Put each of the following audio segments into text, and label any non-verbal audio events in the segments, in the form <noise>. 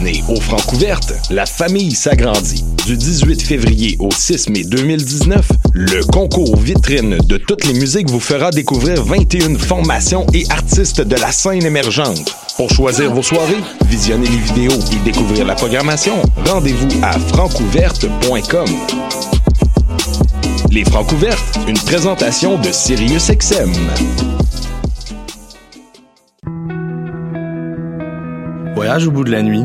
année, au Francouverte, la famille s'agrandit. Du 18 février au 6 mai 2019, le concours vitrine de toutes les musiques vous fera découvrir 21 formations et artistes de la scène émergente. Pour choisir vos soirées, visionner les vidéos et découvrir la programmation, rendez-vous à francouverte.com. Les Francouvertes, une présentation de SiriusXM. Voyage au bout de la nuit,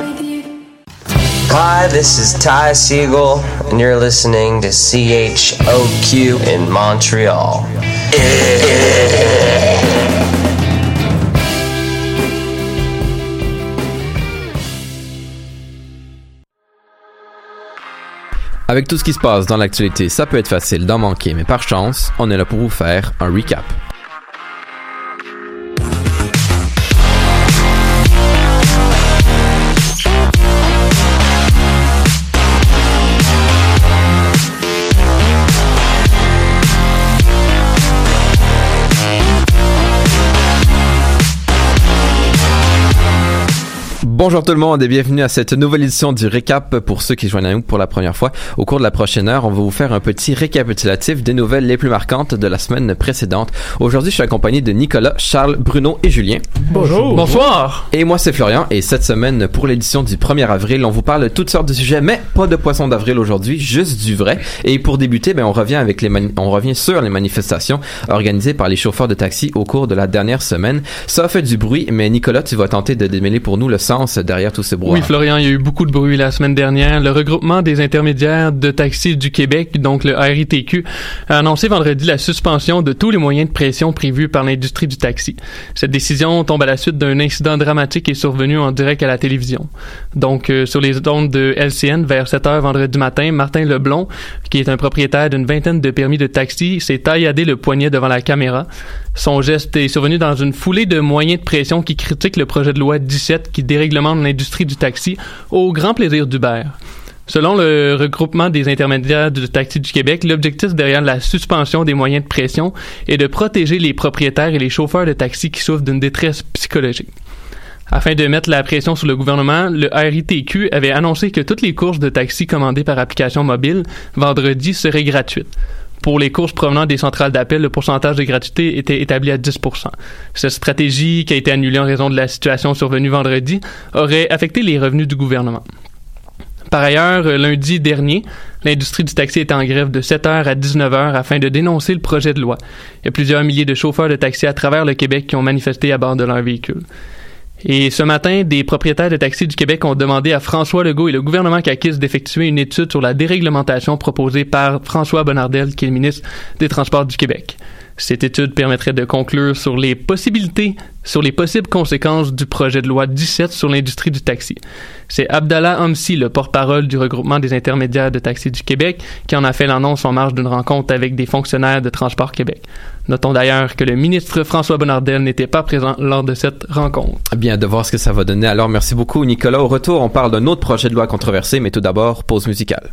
Hi, this is Ty Siegel, and you're listening to CHOQ in Montreal. Avec tout ce qui se passe dans l'actualité, ça peut être facile d'en manquer, mais par chance, on est là pour vous faire un recap. Bonjour tout le monde et bienvenue à cette nouvelle édition du Récap pour ceux qui joignent à nous pour la première fois. Au cours de la prochaine heure, on va vous faire un petit récapitulatif des nouvelles les plus marquantes de la semaine précédente. Aujourd'hui, je suis accompagné de Nicolas, Charles, Bruno et Julien. Bonjour. Bonsoir. Et moi, c'est Florian et cette semaine, pour l'édition du 1er avril, on vous parle de toutes sortes de sujets, mais pas de poisson d'avril aujourd'hui, juste du vrai. Et pour débuter, ben, on revient avec les mani- on revient sur les manifestations organisées par les chauffeurs de taxi au cours de la dernière semaine. Ça a fait du bruit, mais Nicolas, tu vas tenter de démêler pour nous le sens derrière tout ce bruit. Oui, Florian, il y a eu beaucoup de bruit la semaine dernière. Le regroupement des intermédiaires de taxis du Québec, donc le RITQ, a annoncé vendredi la suspension de tous les moyens de pression prévus par l'industrie du taxi. Cette décision tombe à la suite d'un incident dramatique qui est survenu en direct à la télévision. Donc, euh, sur les ondes de LCN, vers 7 heures vendredi matin, Martin Leblon, qui est un propriétaire d'une vingtaine de permis de taxi, s'est tailladé le poignet devant la caméra. Son geste est survenu dans une foulée de moyens de pression qui critiquent le projet de loi 17 qui déréglemente l'industrie du taxi au grand plaisir d'Uber. Selon le regroupement des intermédiaires de taxi du Québec, l'objectif derrière la suspension des moyens de pression est de protéger les propriétaires et les chauffeurs de taxi qui souffrent d'une détresse psychologique. Afin de mettre la pression sur le gouvernement, le RITQ avait annoncé que toutes les courses de taxi commandées par application mobile vendredi seraient gratuites. Pour les courses provenant des centrales d'appel, le pourcentage de gratuité était établi à 10 Cette stratégie, qui a été annulée en raison de la situation survenue vendredi, aurait affecté les revenus du gouvernement. Par ailleurs, lundi dernier, l'industrie du taxi était en grève de 7h à 19h afin de dénoncer le projet de loi. Il y a plusieurs milliers de chauffeurs de taxi à travers le Québec qui ont manifesté à bord de leur véhicule. Et ce matin, des propriétaires de taxis du Québec ont demandé à François Legault et le gouvernement CAQIS d'effectuer une étude sur la déréglementation proposée par François Bonnardel, qui est le ministre des Transports du Québec. Cette étude permettrait de conclure sur les possibilités, sur les possibles conséquences du projet de loi 17 sur l'industrie du taxi. C'est Abdallah Hamsi, le porte-parole du regroupement des intermédiaires de taxi du Québec, qui en a fait l'annonce en marge d'une rencontre avec des fonctionnaires de Transport Québec. Notons d'ailleurs que le ministre François Bonnardel n'était pas présent lors de cette rencontre. Bien, de voir ce que ça va donner. Alors, merci beaucoup, Nicolas. Au retour, on parle d'un autre projet de loi controversé, mais tout d'abord, pause musicale.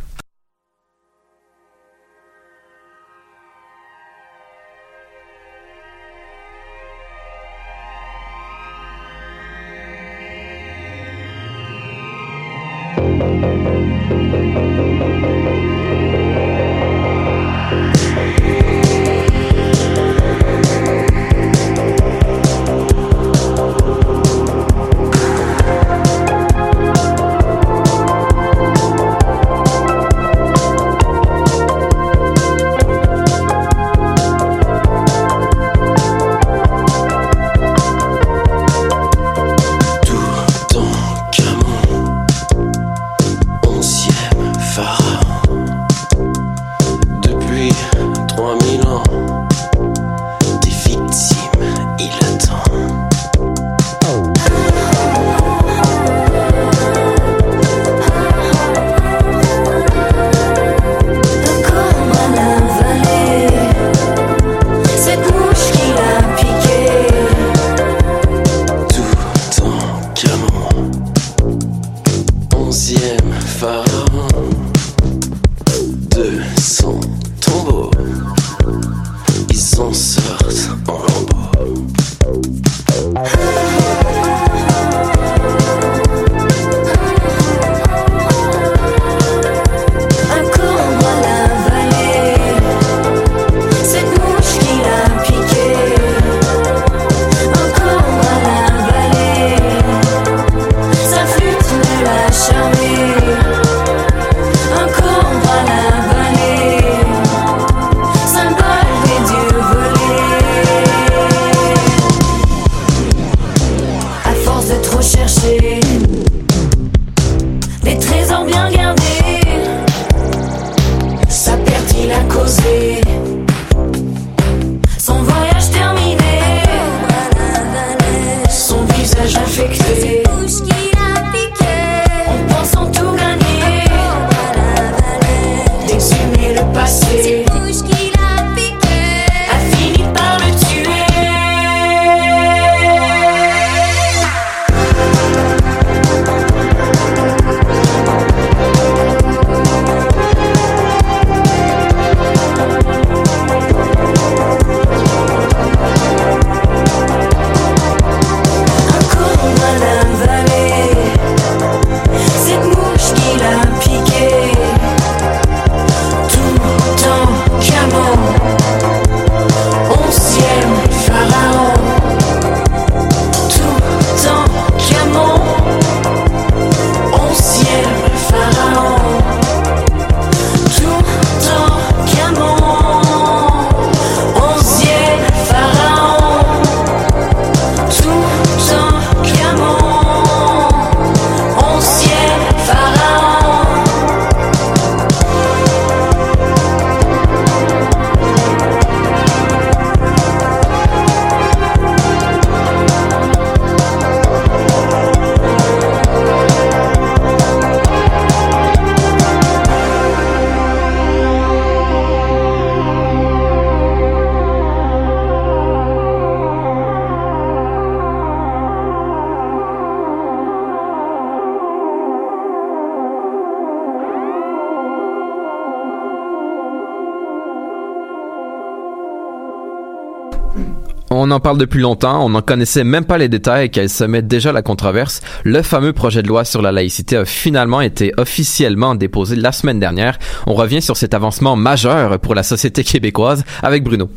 On en parle depuis longtemps, on n'en connaissait même pas les détails qu'elle se met déjà la controverse. Le fameux projet de loi sur la laïcité a finalement été officiellement déposé la semaine dernière. On revient sur cet avancement majeur pour la société <laughs> québécoise avec Bruno.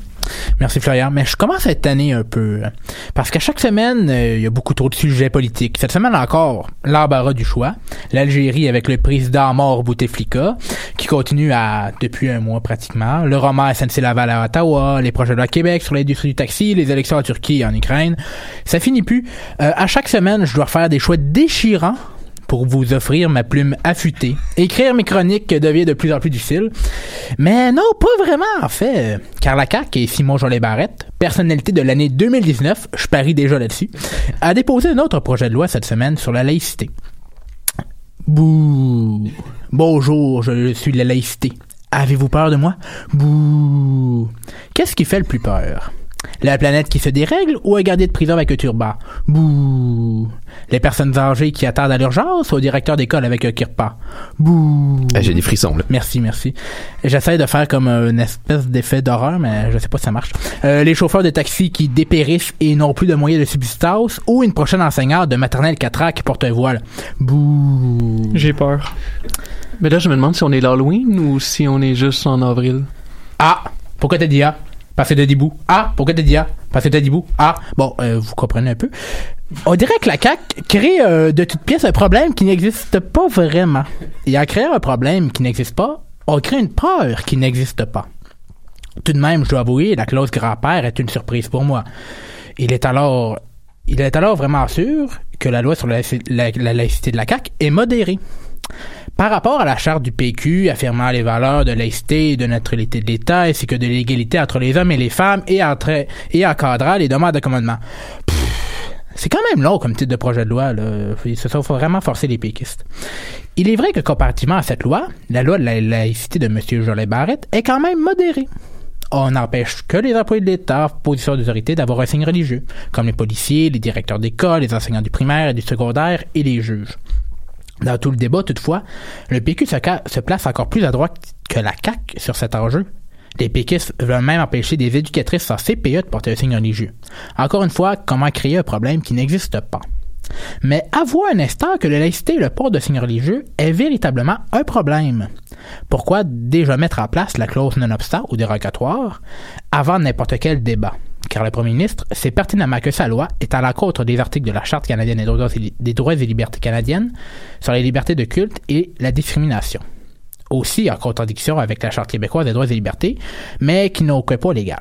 Merci Florian, mais je commence à être un peu. hein. Parce qu'à chaque semaine, euh, il y a beaucoup trop de sujets politiques. Cette semaine encore, l'embarras du choix. L'Algérie avec le président mort Bouteflika, qui continue à, depuis un mois pratiquement. Le roman SNC Laval à Ottawa, les projets de loi Québec sur l'industrie du taxi, les élections en Turquie et en Ukraine. Ça finit plus. Euh, à chaque semaine, je dois faire des choix déchirants pour vous offrir ma plume affûtée. Écrire mes chroniques devient de plus en plus difficile. Mais non, pas vraiment, en fait. Car la CAQ et Simon Jolet Barrette, personnalité de l'année 2019, je parie déjà là-dessus, a déposé un autre projet de loi cette semaine sur la laïcité. Bouh. Bonjour, je suis de la laïcité. Avez-vous peur de moi? Bouh. Qu'est-ce qui fait le plus peur? La planète qui se dérègle ou un gardien de prison avec un turban? Bouh. Les personnes âgées qui attendent à l'urgence ou au directeur d'école avec un kirpa? Bouh. Ah, J'ai des frissons, là. Merci, merci. J'essaie de faire comme une espèce d'effet d'horreur, mais je sais pas si ça marche. Euh, les chauffeurs de taxi qui dépérissent et n'ont plus de moyens de subsistance ou une prochaine enseignante de maternelle 4 ans qui porte un voile? Bouh. J'ai peur. Mais là, je me demande si on est l'Halloween ou si on est juste en avril. Ah, pourquoi t'as dit ah? T'as dit bouh. Ah, pourquoi t'as dit ah? T'as dit bouh. Ah, bon, euh, vous comprenez un peu. On dirait que la CAQ crée euh, de toutes pièces un problème qui n'existe pas vraiment. Et en créant un problème qui n'existe pas, on crée une peur qui n'existe pas. Tout de même, je dois avouer, la clause grand-père est une surprise pour moi. Il est alors, il est alors vraiment sûr que la loi sur la, la- la laïcité de la CAQ est modérée. Par rapport à la charte du PQ affirmant les valeurs de laïcité et de neutralité de l'État ainsi que de l'égalité entre les hommes et les femmes et, entre, encadrant les demandes d'accommodement. Pff, C'est quand même long comme titre de projet de loi. Il sont vraiment forcer les péquistes. Il est vrai que comparativement à cette loi, la loi de la laïcité de M. Jolet Barrette est quand même modérée. On n'empêche que les employés de l'État, position d'autorité, d'avoir un signe religieux, comme les policiers, les directeurs d'école, les enseignants du primaire et du secondaire et les juges. Dans tout le débat, toutefois, le PQ se, place encore plus à droite que la CAQ sur cet enjeu. Les péquistes veulent même empêcher des éducatrices sans CPE de porter un signe religieux. Encore une fois, comment créer un problème qui n'existe pas? Mais avouons un instant que la laïcité et le port de signes religieux est véritablement un problème. Pourquoi déjà mettre en place la clause non-obstant ou dérogatoire avant n'importe quel débat? Car le premier ministre sait pertinemment que sa loi est à l'encontre des articles de la Charte canadienne des droits, et libertés canadiennes sur les libertés de culte et la discrimination. Aussi en contradiction avec la Charte québécoise des droits et libertés, mais qui n'a aucun poids légal.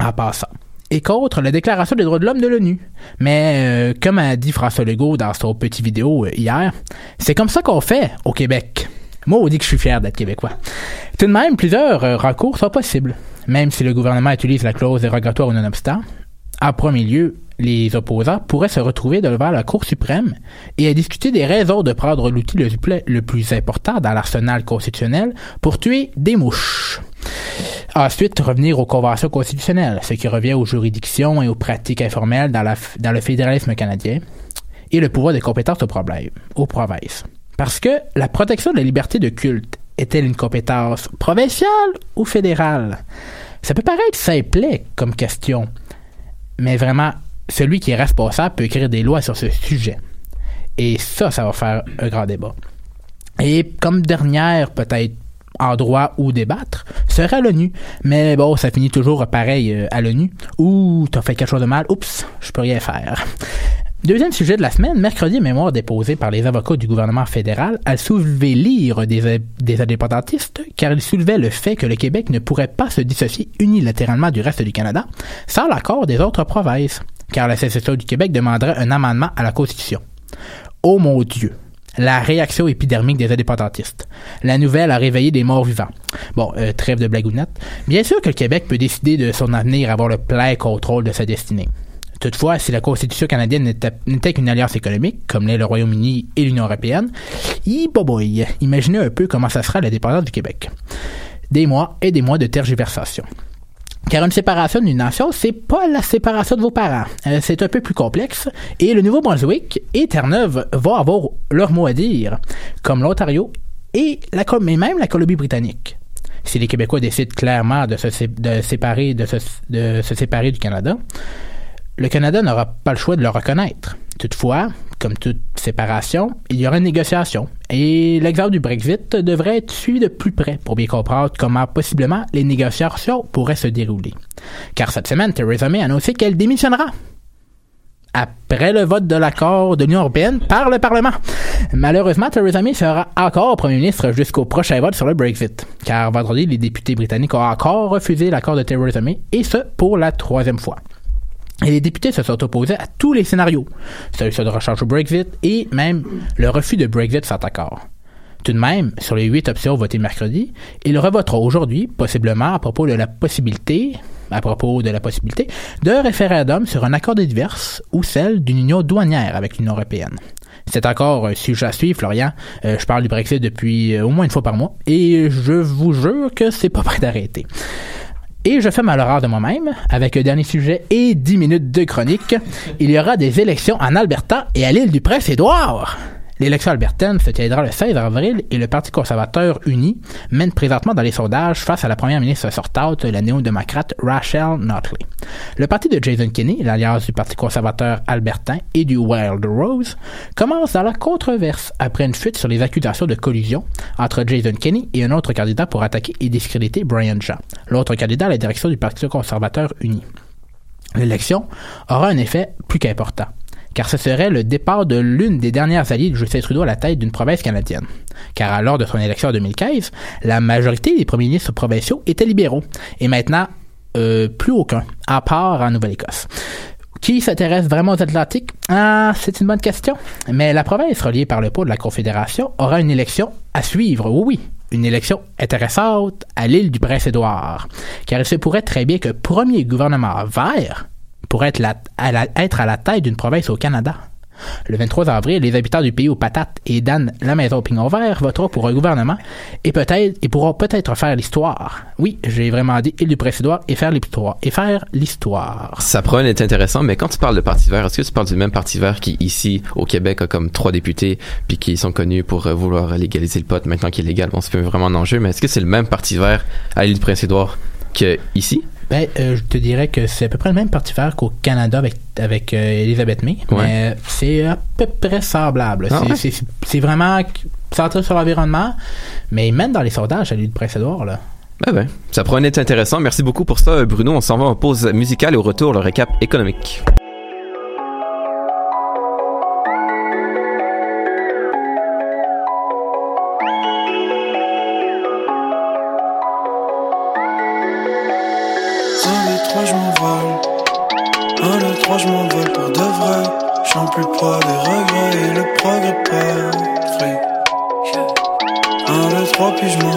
En passant. Et contre la Déclaration des droits de l'homme de l'ONU. Mais euh, comme a dit François Legault dans son petit vidéo euh, hier, c'est comme ça qu'on fait au Québec. Moi, on dit que je suis fier d'être québécois. Tout de même, plusieurs euh, recours sont possibles, même si le gouvernement utilise la clause dérogatoire ou non-obstant. En premier lieu, les opposants pourraient se retrouver devant la Cour suprême et discuter des raisons de prendre l'outil le, plus- important dans l'arsenal constitutionnel pour tuer des mouches. Ensuite, revenir aux conventions constitutionnelles, ce qui revient aux juridictions et aux pratiques informelles dans, le fédéralisme canadien, et le pouvoir de compétence aux problèmes, aux provinces. Parce que la protection de la liberté de culte est-elle une compétence provinciale ou fédérale? Ça peut paraître simplet comme question, mais vraiment, celui qui est responsable peut écrire des lois sur ce sujet. Et ça, ça va faire un grand débat. Et comme dernière, peut-être endroit où débattre, serait l'ONU. Mais bon, ça finit toujours pareil euh, à l'ONU. Ouh, t'as fait quelque chose de mal. Oups, je peux rien faire. Deuxième sujet de la semaine, mercredi, mémoire déposée par les avocats du gouvernement fédéral a soulevé l'ire des, indépendantistes car il soulevait le fait que le Québec ne pourrait pas se dissocier unilatéralement du reste du Canada sans l'accord des autres provinces, car la sécession du Québec demanderait un amendement à la Constitution. Oh mon Dieu! La réaction épidermique des indépendantistes. La nouvelle a réveillé des morts vivants. Bon, euh, trêve de blagounette. Bien sûr que le Québec peut décider de son avenir, avoir le plein contrôle de sa destinée. Toutefois, si la Constitution canadienne n'était qu'une alliance économique, comme l'est le Royaume-Uni et l'Union européenne, imaginez un peu comment ça sera la dépendance du Québec. Des mois et des mois de tergiversation. Car une séparation d'une nation, c'est pas la séparation de vos parents. Euh, c'est un peu plus complexe. Et le Nouveau-Brunswick et Terre-Neuve vont avoir leur mot à dire, comme l'Ontario et, même la Colombie-Britannique. Si les Québécois décident clairement de se, séparer, de se séparer du Canada, le Canada n'aura pas le choix de le reconnaître. Toutefois, comme toute séparation, il y aura une négociation. Et l'exemple du Brexit devrait être suivi de plus près pour bien comprendre comment possiblement les négociations pourraient se dérouler. Car cette semaine, Theresa May a annoncé qu'elle démissionnera après le vote de l'accord de l'Union européenne par le Parlement. Malheureusement, Theresa May sera encore Premier ministre jusqu'au prochain vote sur le Brexit, car vendredi, les députés britanniques ont encore refusé l'accord de Theresa May, et ce, pour la troisième fois. Et les députés se sont opposés à tous les scénarios. Solution de rechange au Brexit et même le refus de Brexit sans accord. Tout de même, sur les huit options votées mercredi, ils revoteront aujourd'hui, possiblement à propos de la possibilité, à propos de la possibilité, d'un référendum sur un accord de divorce ou celle d'une union douanière avec l'Union européenne. C'est encore un sujet à suivre, Florian. Euh, je parle du Brexit depuis euh, au moins une fois par mois et je vous jure que c'est pas <laughs> prêt d'arrêter. Et je fais ma l'horreur de moi-même avec un dernier sujet et 10 minutes de chronique. Il y aura des élections en Alberta et à l'île du Prince-Édouard. L'élection albertaine se tiendra le 16 avril et le Parti conservateur uni mène présentement dans les sondages face à la première ministre sortante, la néo-démocrate Rachel Notley. Le parti de Jason Kenney, l'alliance du Parti conservateur albertain et du Wild Rose, commence dans la controverse après une fuite sur les accusations de collusion entre Jason Kenney et un autre candidat pour attaquer et discréditer Brian Shaw, l'autre candidat à la direction du Parti conservateur uni. L'élection aura un effet plus qu'important car ce serait le départ de l'une des dernières alliées de Justin Trudeau à la tête d'une province canadienne. Car lors de son élection en 2015, la majorité des premiers ministres provinciaux étaient libéraux, et maintenant, euh, plus aucun, à part en Nouvelle-Écosse. Qui s'intéresse vraiment aux Atlantiques? Ah, c'est une bonne question. Mais la province reliée par le pot de la Confédération aura une élection à suivre, oui, oui. Une élection intéressante à l'île du Prince-Édouard. Car il se pourrait très bien que premier gouvernement vert pour être, à la, tête d'une province au Canada. Le 23 avril, les habitants du pays aux patates et Dan la maison au pignon vert voteront pour un gouvernement et peut-être et pourront peut-être faire l'histoire. Oui, j'ai vraiment dit île du Prince-Édouard et faire l'histoire et faire l'histoire. Ça pourrait être intéressant, mais quand tu parles de Parti vert, est-ce que tu parles du même Parti vert qui, ici, au Québec, a comme trois députés, puis qui sont connus pour euh, vouloir légaliser le pot maintenant qu'il est légal? Bon, c'est vraiment un enjeu, mais est-ce que c'est le même Parti vert à l'île du Prince-Édouard que ici? Ben, euh, je te dirais que c'est à peu près le même parti vert qu'au Canada avec, avec euh, Elizabeth May, Ouais. mais c'est à peu près semblable. Ah c'est, ouais? vraiment centré sur l'environnement, mais mènent dans les sondages à l'île du Prince-Édouard, là. Ben ben, ça pourrait être intéressant. Merci beaucoup pour ça, Bruno. On s'en va en pause musicale et au retour, le récap économique. Je m'envole pour de vrai. J'en plus pas des regrets et le progrès parfait. Un, deux, trois, puis je m'enfuis.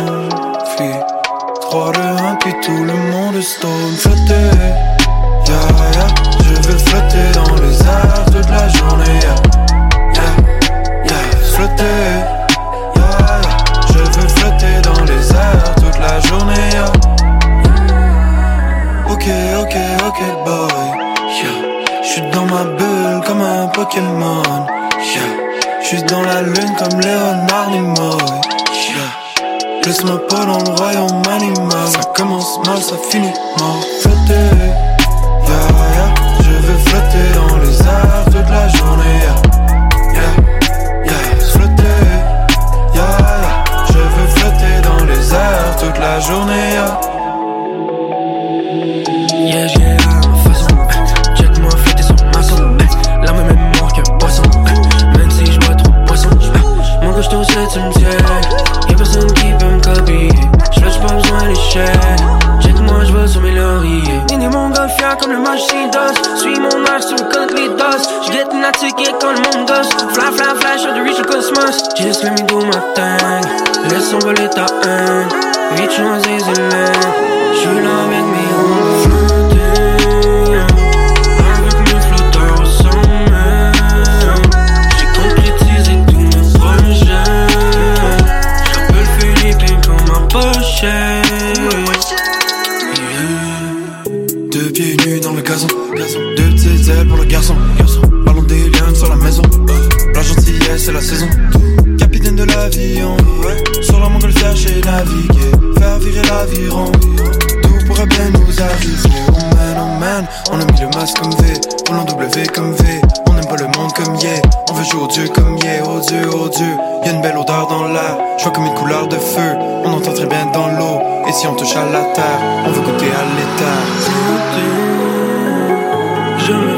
Deux pieds nus dans le gazon. Deux petites ailes pour le garçon. Ballon des lions sur la maison. La gentillesse, c'est la saison. Capitaine de l'avion. Sur la montgolfière, j'ai navigué. Faire virer l'aviron. Tout pourrait bien nous arriver. Oh man, oh man. On a mis le masque comme V. On W comme V. N'aime pas le monde comme yeah. On veut jouer au Dieu comme yeah. Oh Dieu, oh Dieu. Y'a une belle odeur dans l'air. Je vois comme une couleur de feu. On entend très bien dans l'eau. Et si on touche à la terre, on veut goûter à l'état. Je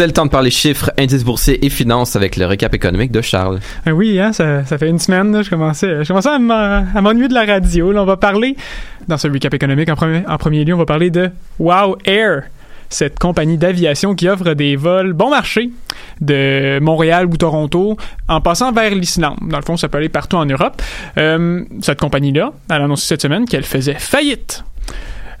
C'est le temps de parler chiffres, indices boursiers et finances avec le récap économique de Charles. Ah oui, hein, ça, fait une semaine, je commençais, je commençais à m'en- à m'ennuyer de la radio. Là, on va parler, dans ce recap économique, en premier, en premier lieu, on va parler de Wow Air, cette compagnie d'aviation qui offre des vols bon marché de Montréal ou Toronto en passant vers l'Islande. Dans le fond, ça peut aller partout en Europe. Euh, cette compagnie-là, elle a annoncé cette semaine qu'elle faisait faillite.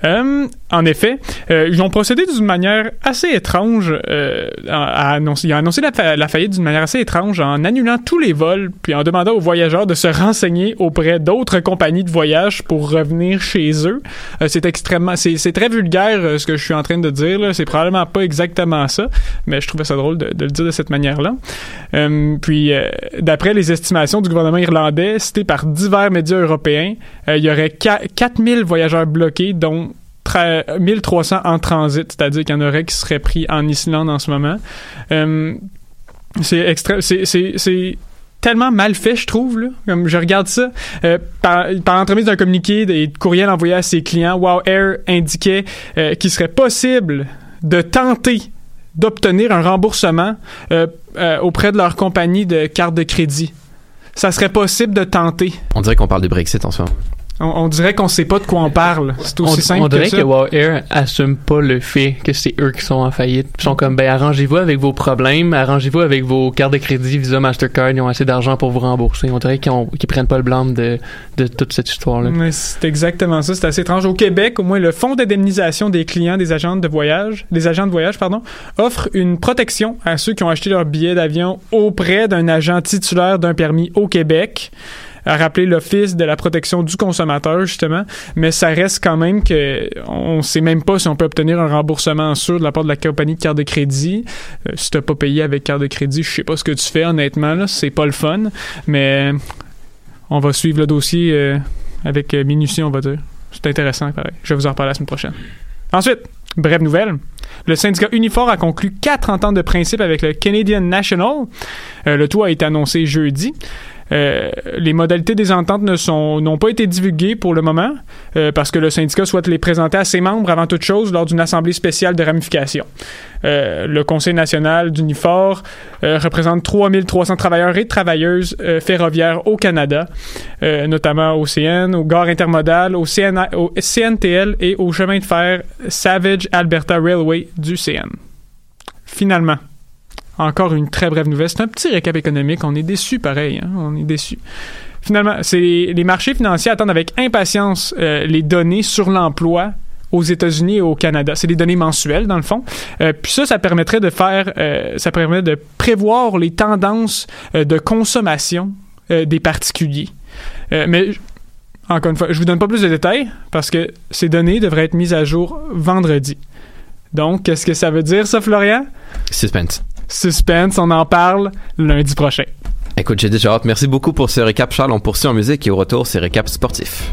Euh, en effet, euh, ils ont procédé d'une manière assez étrange. euh, à annoncer, ils ont annoncé la, fa- la faillite d'une manière assez étrange en annulant tous les vols, puis en demandant aux voyageurs de se renseigner auprès d'autres compagnies de voyage pour revenir chez eux. C'est extrêmement, c'est, très vulgaire ce que je suis en train de dire. C'est probablement pas exactement ça, mais je trouvais ça drôle de, de le dire de cette manière-là. Puis, d'après les estimations du gouvernement irlandais, citées par divers médias européens, il y aurait qua- 4000 voyageurs bloqués, dont 1300 en transit, c'est-à-dire qu'il y en aurait qui seraient pris en Islande en ce moment. Euh, c'est c'est- tellement mal fait, je trouve. Comme je regarde ça, euh, par, par l'entremise d'un communiqué et de courriel envoyé à ses clients, Wow Air indiquait euh, qu'il serait possible de tenter d'obtenir un remboursement euh, auprès de leur compagnie de carte de crédit. Ça serait possible de tenter. On dirait qu'on parle du Brexit en ce moment. On, on dirait qu'on sait pas de quoi on parle. C'est aussi on, simple on dirait que que, ça. Wow Air assume pas le fait que c'est eux qui sont en faillite. Ils sont comme, ben, arrangez-vous avec vos problèmes, arrangez-vous avec vos cartes de crédit, Visa, Mastercard, ils ont assez d'argent pour vous rembourser. On dirait qu'ils qu'ils prennent pas le blâme de, de toute cette histoire-là. C'est exactement ça. C'est assez étrange. Au Québec, au moins, le Fonds d'indemnisation des clients des agents de voyage, des agents de voyage, pardon, offre une protection à ceux qui ont acheté leur billet d'avion auprès d'un agent titulaire d'un permis au Québec à rappeler l'Office de la protection du consommateur, justement, mais ça reste quand même que on sait même pas si on peut obtenir un remboursement sûr de la part de la compagnie de carte de crédit. Euh, si t'as pas payé avec carte de crédit, je sais pas ce que tu fais, honnêtement, là, c'est pas le fun, mais on va suivre le dossier euh, avec minutie, on va dire. C'est intéressant, pareil. Je vais vous en reparler la semaine prochaine. Ensuite, brève nouvelle. Le syndicat Unifor a conclu quatre ententes de principe avec le Canadian National. Euh, le tout a été annoncé jeudi. Euh, les modalités des ententes ne sont n'ont pas été divulguées pour le moment euh, parce que le syndicat souhaite les présenter à ses membres avant toute chose lors d'une assemblée spéciale de ramification. Euh, le Conseil national d'Unifor représente 3300 travailleurs et travailleuses ferroviaires au Canada, notamment au CN, au Gare intermodal, au, au CNTL et au chemin de fer Savage Alberta Railway du CN. Finalement, encore une très brève nouvelle. C'est un petit récap économique. On est déçus, pareil. hein. On est déçus. Finalement, c'est les marchés financiers attendent avec impatience euh, les données sur l'emploi aux États-Unis et au Canada. C'est des données mensuelles, dans le fond. Euh, puis ça, ça permettrait de faire, euh, ça permet de prévoir les tendances de consommation des particuliers. Mais encore une fois, je vous donne pas plus de détails parce que ces données devraient être mises à jour vendredi. Donc, qu'est-ce que ça veut dire, ça, Florian? Suspense. Suspense, on en parle lundi prochain. Écoute, j'ai déjà. Merci beaucoup pour ce récap, Charles. On poursuit en musique et au retour, c'est récap sportif.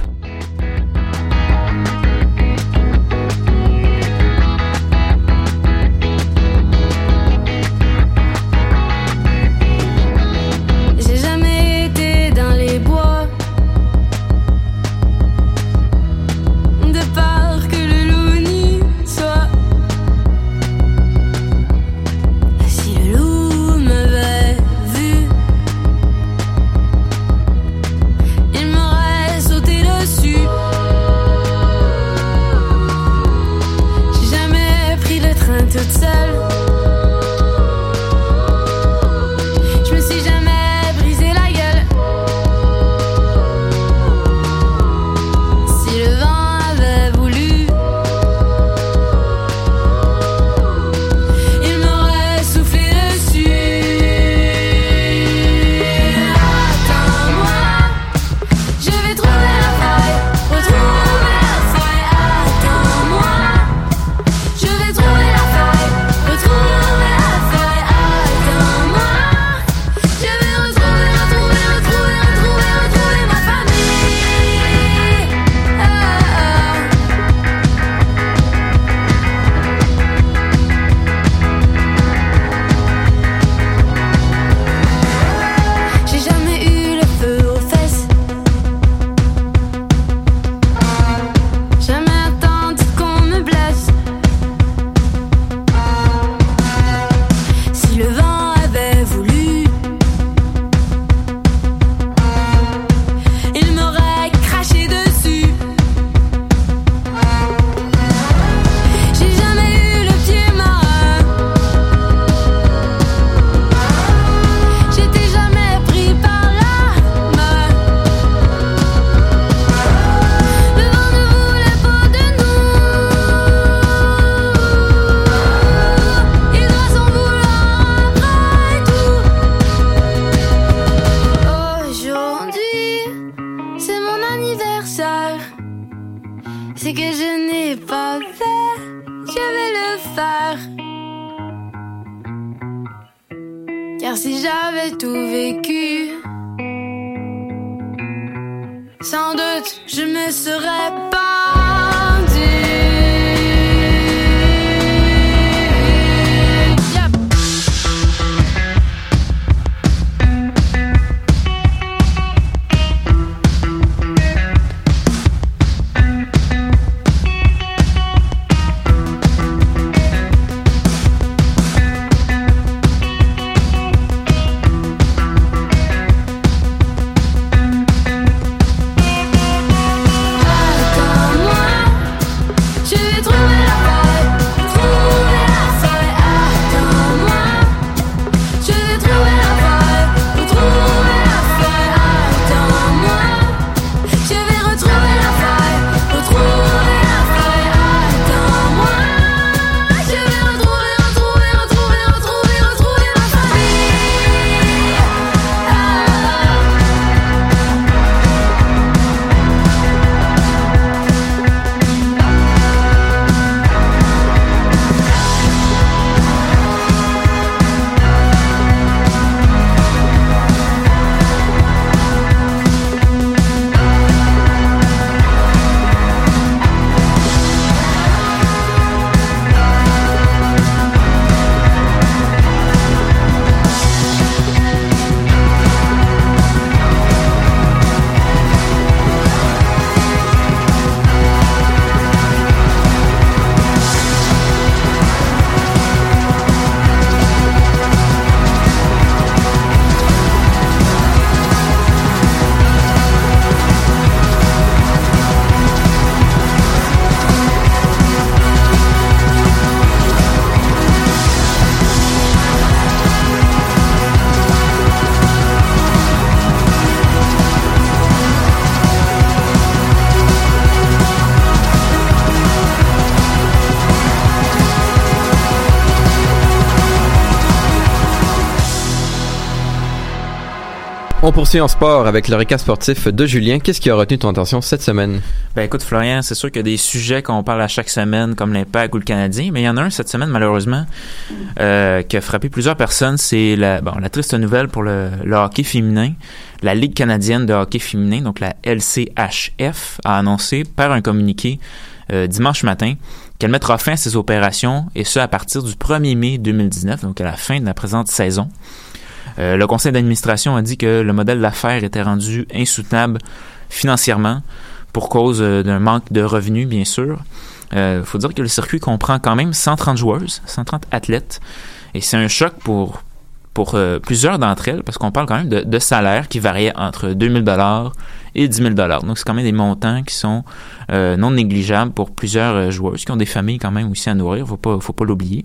On poursuit en sport avec le récap sportif de Julien. Qu'est-ce qui a retenu ton attention cette semaine? Ben écoute Florian, c'est sûr qu'il y a des sujets qu'on parle à chaque semaine comme l'impact ou le Canadien, mais il y en a un cette semaine malheureusement euh, qui a frappé plusieurs personnes. C'est la bon la triste nouvelle pour le, hockey féminin. La Ligue canadienne de hockey féminin, donc la LCHF, a annoncé par un communiqué euh, dimanche matin qu'elle mettra fin à ses opérations et ce à partir du 1er mai 2019, donc à la fin de la présente saison. Euh, le conseil d'administration a dit que le modèle d'affaires était rendu insoutenable financièrement pour cause euh, d'un manque de revenus, bien sûr. Il euh, faut dire que le circuit comprend quand même 130 joueuses, 130 athlètes, et c'est un choc pour pour plusieurs d'entre elles, parce qu'on parle quand même de, salaires qui variaient entre 2000 dollars et 10 000 dollars. Donc c'est quand même des montants qui sont non négligeables pour plusieurs joueuses qui ont des familles quand même aussi à nourrir. Faut pas faut pas l'oublier.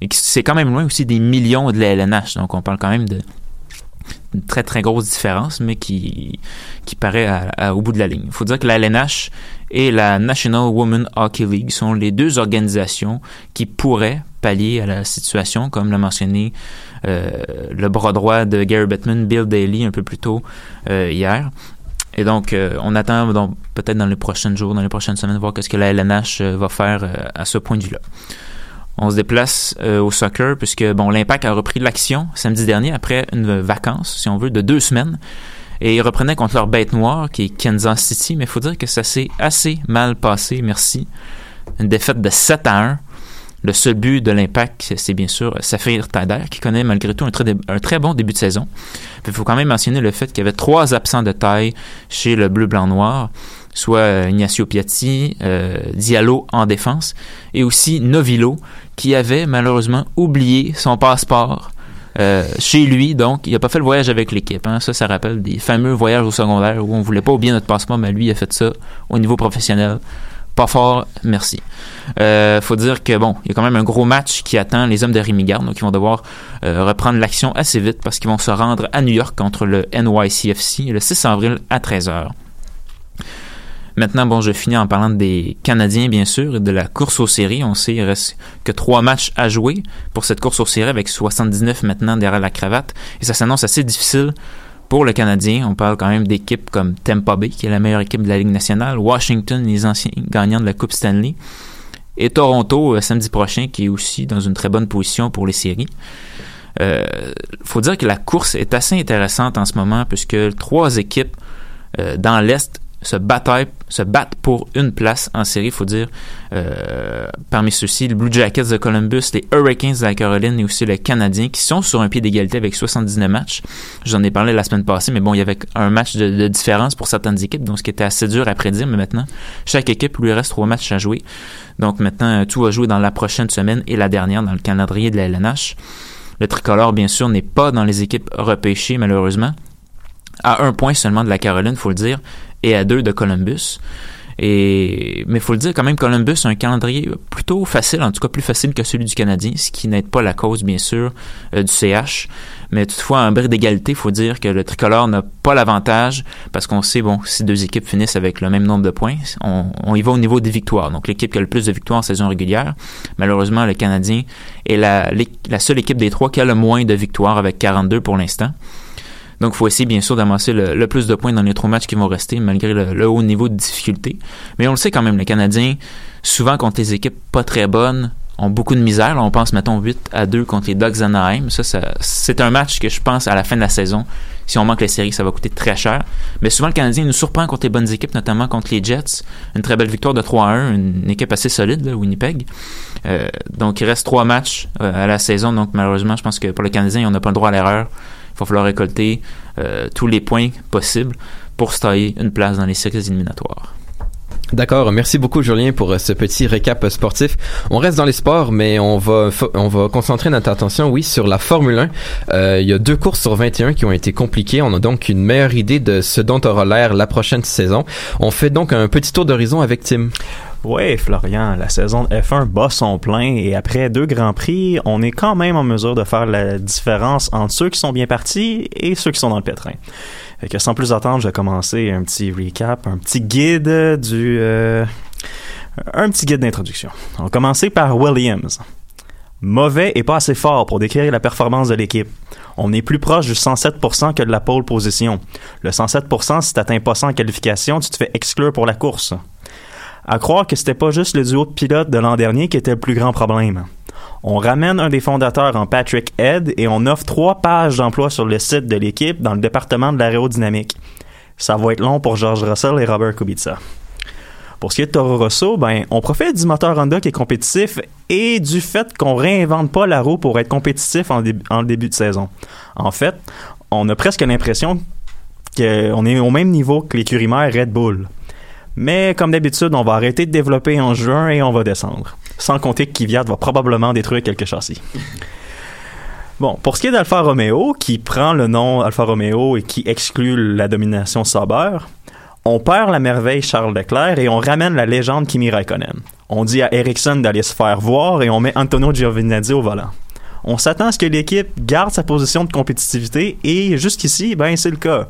Et c'est quand même loin aussi des millions de la LNH. Donc on parle quand même de très très grosse différence, mais qui, qui paraît au bout de la ligne. Il faut dire que la LNH et la National Women Hockey League sont les deux organisations qui pourraient pallier à la situation, comme l'a mentionné euh, le bras droit de Gary Bettman, Bill Daly, un peu plus tôt euh, hier. Et donc, euh, on attend peut-être dans les prochains jours, dans les prochaines semaines, voir qu'est-ce que la LNH va faire à ce point de vue-là. On se déplace euh, au soccer puisque bon l'Impact a repris l'action samedi dernier après une vacance, si on veut, de deux semaines. Et ils reprenaient contre leur bête noire qui est Kansas City, mais faut dire que ça s'est assez mal passé, merci. Une défaite de 7 à 1. Le seul but de l'Impact, c'est bien sûr Saphir Taider, qui connaît malgré tout un très, un très bon début de saison. Il faut quand même mentionner le fait qu'il y avait trois absents de taille chez le bleu-blanc-noir, soit euh, Ignacio Piatti, euh, Diallo en défense, et aussi Novilo, qui avait malheureusement oublié son passeport euh, chez lui, donc il n'a pas fait le voyage avec l'équipe. hein. Ça, ça rappelle des fameux voyages au secondaire où on voulait pas oublier notre passeport, mais lui, il a fait ça au niveau professionnel. Pas fort, merci. Euh, faut dire que bon, il y a quand même un gros match qui attend les hommes de Rémi Garde, donc ils vont devoir euh, reprendre l'action assez vite parce qu'ils vont se rendre à New York contre le NYCFC le 6 avril à 13h. Maintenant, bon, je finis en parlant des Canadiens, bien sûr, et de la course aux séries. On sait qu'il reste que trois matchs à jouer pour cette course aux séries avec 79 maintenant derrière la cravate. Et ça s'annonce assez difficile Pour le Canadien, on parle quand même d'équipes comme Tampa Bay, qui est la meilleure équipe de la Ligue nationale, Washington, les anciens gagnants de la Coupe Stanley, et Toronto euh, samedi prochain, qui est aussi dans une très bonne position pour les séries. Euh, faut dire que la course est assez intéressante en ce moment, puisque trois équipes euh, dans l'Est se bataillent, se battent pour une place en série, faut dire. Euh, parmi ceux-ci, le Blue Jackets de Columbus, les Hurricanes de la Caroline et aussi le Canadien qui sont sur un pied d'égalité avec 79 matchs. J'en ai parlé la semaine passée, mais bon, il y avait un match de, de différence pour certaines équipes, donc ce qui était assez dur à prédire, mais maintenant, chaque équipe lui reste trois matchs à jouer. Donc maintenant, tout va jouer dans la prochaine semaine et la dernière dans le calendrier de la LNH. Le tricolore, bien sûr, n'est pas dans les équipes repêchées, malheureusement. À un point seulement de la Caroline, faut le dire, et à deux de Columbus. Et, mais faut le dire quand même, Columbus a un calendrier plutôt facile, en tout cas plus facile que celui du Canadien, ce qui n'aide pas la cause, bien sûr, euh, du CH. Mais toutefois, en bris d'égalité, faut dire que le tricolore n'a pas l'avantage parce qu'on sait, bon, si deux équipes finissent avec le même nombre de points, on, y va au niveau des victoires. Donc, l'équipe qui a le plus de victoires en saison régulière, malheureusement, le Canadien est la seule équipe des trois qui a le moins de victoires avec 42 pour l'instant. Donc, il faut essayer, bien sûr, d'amasser le, le, plus de points dans les trois matchs qui vont rester, malgré le, le, haut niveau de difficulté. Mais on le sait quand même, les Canadiens, souvent contre les équipes pas très bonnes, ont beaucoup de misère. On pense, mettons, 8 à 2 contre les Ducks d'Anaheim. Ça, ça c'est un match que je pense, à la fin de la saison, si on manque les séries, ça va coûter très cher. Mais souvent, le Canadien nous surprend contre les bonnes équipes, notamment contre les Jets. Une très belle victoire de 3 à 1, une équipe assez solide, là, Winnipeg. Euh, donc, il reste trois matchs euh, à la saison. Donc, malheureusement, je pense que pour les Canadiens, on n'a pas le droit à l'erreur. Il va falloir récolter euh, tous les points possibles pour se tailler une place dans les séries éliminatoires. D'accord, merci beaucoup Julien pour euh, ce petit récap sportif. On reste dans les sports, mais on va on va concentrer notre attention, oui, sur la Formule 1. Euh, il y a deux courses sur 21 qui ont été compliquées. On a donc une meilleure idée de ce dont aura l'air la prochaine saison. On fait donc un petit tour d'horizon avec Tim. Oui, Florian, la saison de F1 bat son plein et après deux grands prix, on est quand même en mesure de faire la différence entre ceux qui sont bien partis et ceux qui sont dans le pétrin. Sans plus attendre, je vais commencer un petit recap, un petit guide du... Euh, petit guide d'introduction. On va commencer par Williams. Mauvais et pas assez fort pour décrire la performance de l'équipe. On est plus proche du 107% que de la pole position. Le 107%, si t'atteins pas ça en qualification, tu te fais exclure pour la course. À croire que c'était pas juste le duo de pilotes de l'an dernier qui était le plus grand problème. On ramène un des fondateurs en Patrick Head et on offre trois pages d'emploi sur le site de l'équipe dans le département de l'aérodynamique. Ça va être long pour George Russell et Robert Kubica. Pour ce qui est de Toro Rosso, ben, on profite du moteur Honda qui est compétitif et du fait qu'on réinvente pas la roue pour être compétitif en, début, de saison. En fait, on a presque l'impression qu'on est au même niveau que l'écurie mère Red Bull. Mais comme d'habitude, on va arrêter de développer en juin et on va descendre. Sans compter que Kvyat va probablement détruire quelques châssis. Bon, pour ce qui est d'Alfa Romeo, qui prend le nom Alfa Romeo et qui exclut la domination Sauber, on perd la merveille Charles Leclerc et on ramène la légende Kimi Raikkonen. On dit à Ericsson d'aller se faire voir et on met Antonio Giovinazzi au volant. On s'attend à ce que l'équipe garde sa position de compétitivité et jusqu'ici, ben c'est le cas.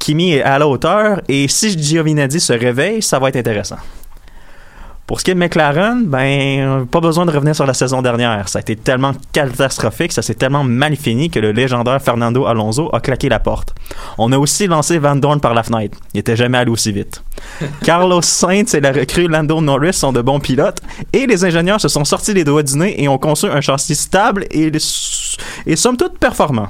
Kimi est à la hauteur et si Giovinazzi se réveille, ça va être intéressant. Pour ce qui est de McLaren, ben, pas besoin de revenir sur la saison dernière. Ça a été tellement catastrophique, ça s'est tellement mal fini que le légendaire Fernando Alonso a claqué la porte. On a aussi lancé Van Dorn par la fenêtre. Il était jamais allé aussi vite. <laughs> Carlos Sainz et la recrue Lando Norris sont de bons pilotes et les ingénieurs se sont sortis les doigts du nez et ont conçu un châssis stable et, et somme toute performant.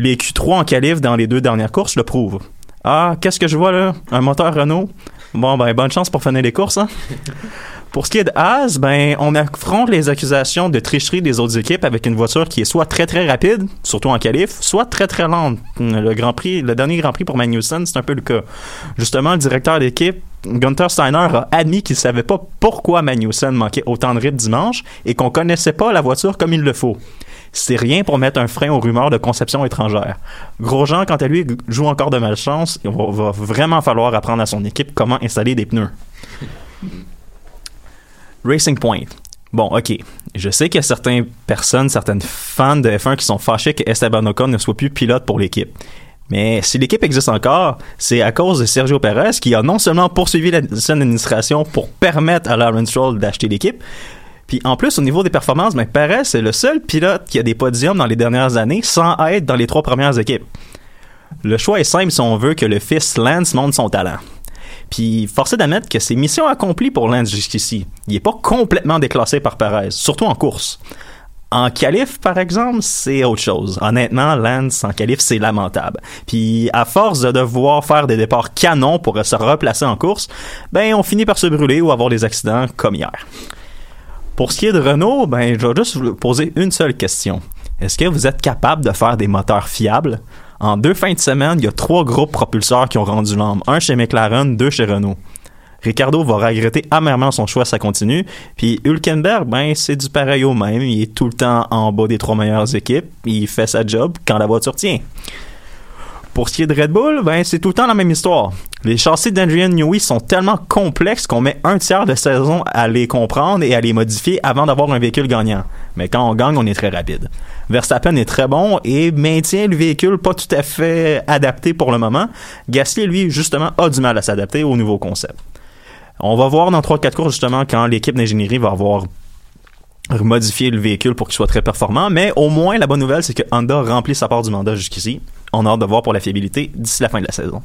Les Q3 en qualif dans les deux dernières courses le prouvent. Ah, qu'est-ce que je vois là? Un moteur Renault? Bon, ben, bonne chance pour finir les courses, hein? <laughs> Pour ce qui est de Haas, ben, on affronte les accusations de tricherie des autres équipes avec une voiture qui est soit très très rapide, surtout en qualif, soit très très lente. Le Grand Prix, le dernier Grand Prix pour Magnussen, c'est un peu le cas. Justement, le directeur d'équipe, Gunther Steiner, a admis qu'il savait pas pourquoi Magnussen manquait autant de rythme dimanche et qu'on connaissait pas la voiture comme il le faut c'est rien pour mettre un frein aux rumeurs de conception étrangère. Grosjean, quant à lui, joue encore de malchance. Il va, vraiment falloir apprendre à son équipe comment installer des pneus. Racing Point. Bon, ok. Je sais qu'il y a certaines personnes, certaines fans de F1 qui sont fâchés que Esteban Ocon ne soit plus pilote pour l'équipe. Mais si l'équipe existe encore, c'est à cause de Sergio Perez qui a non seulement poursuivi la administration pour permettre à Lawrence Stroll d'acheter l'équipe, puis en plus, au niveau des performances, ben, Perez, c'est le seul pilote qui a des podiums dans les dernières années sans être dans les trois premières équipes. Le choix est simple si on veut que le fils Lance montre son talent. Puis, forcé d'admettre que c'est mission accomplie pour Lance jusqu'ici. Il n'est pas complètement déclassé par Perez, surtout en course. En qualif, par exemple, c'est autre chose. Honnêtement, Lance en qualif, c'est lamentable. Puis, à force de devoir faire des départs canons pour se replacer en course, ben, on finit par se brûler ou avoir des accidents comme hier. Pour ce qui est de Renault, ben, je vais juste vous poser une seule question. Est-ce que vous êtes capable de faire des moteurs fiables? En deux fins de semaine, il y a trois groupes propulseurs qui ont rendu l'âme. Un chez McLaren, deux chez Renault. Ricardo va regretter amèrement son choix ça continue. Puis Hülkenberg, ben, c'est du pareil au même. Il est tout le temps en bas des trois meilleures équipes. Il fait sa job quand la voiture tient. Pour ce qui est de Red Bull, ben, c'est tout le temps la même histoire. Les châssis d'Adrian Newey sont tellement complexes qu'on met un tiers de saison à les comprendre et à les modifier avant d'avoir un véhicule gagnant. Mais quand on gagne, on est très rapide. Verstappen est très bon et maintient le véhicule pas tout à fait adapté pour le moment. Gasly, lui, justement, a du mal à s'adapter au nouveau concept. On va voir dans 3-4 cours, justement, quand l'équipe d'ingénierie va avoir modifié le véhicule pour qu'il soit très performant, mais au moins la bonne nouvelle c'est que Honda remplit sa part du mandat jusqu'ici. On a hâte de voir pour la fiabilité d'ici la fin de la saison.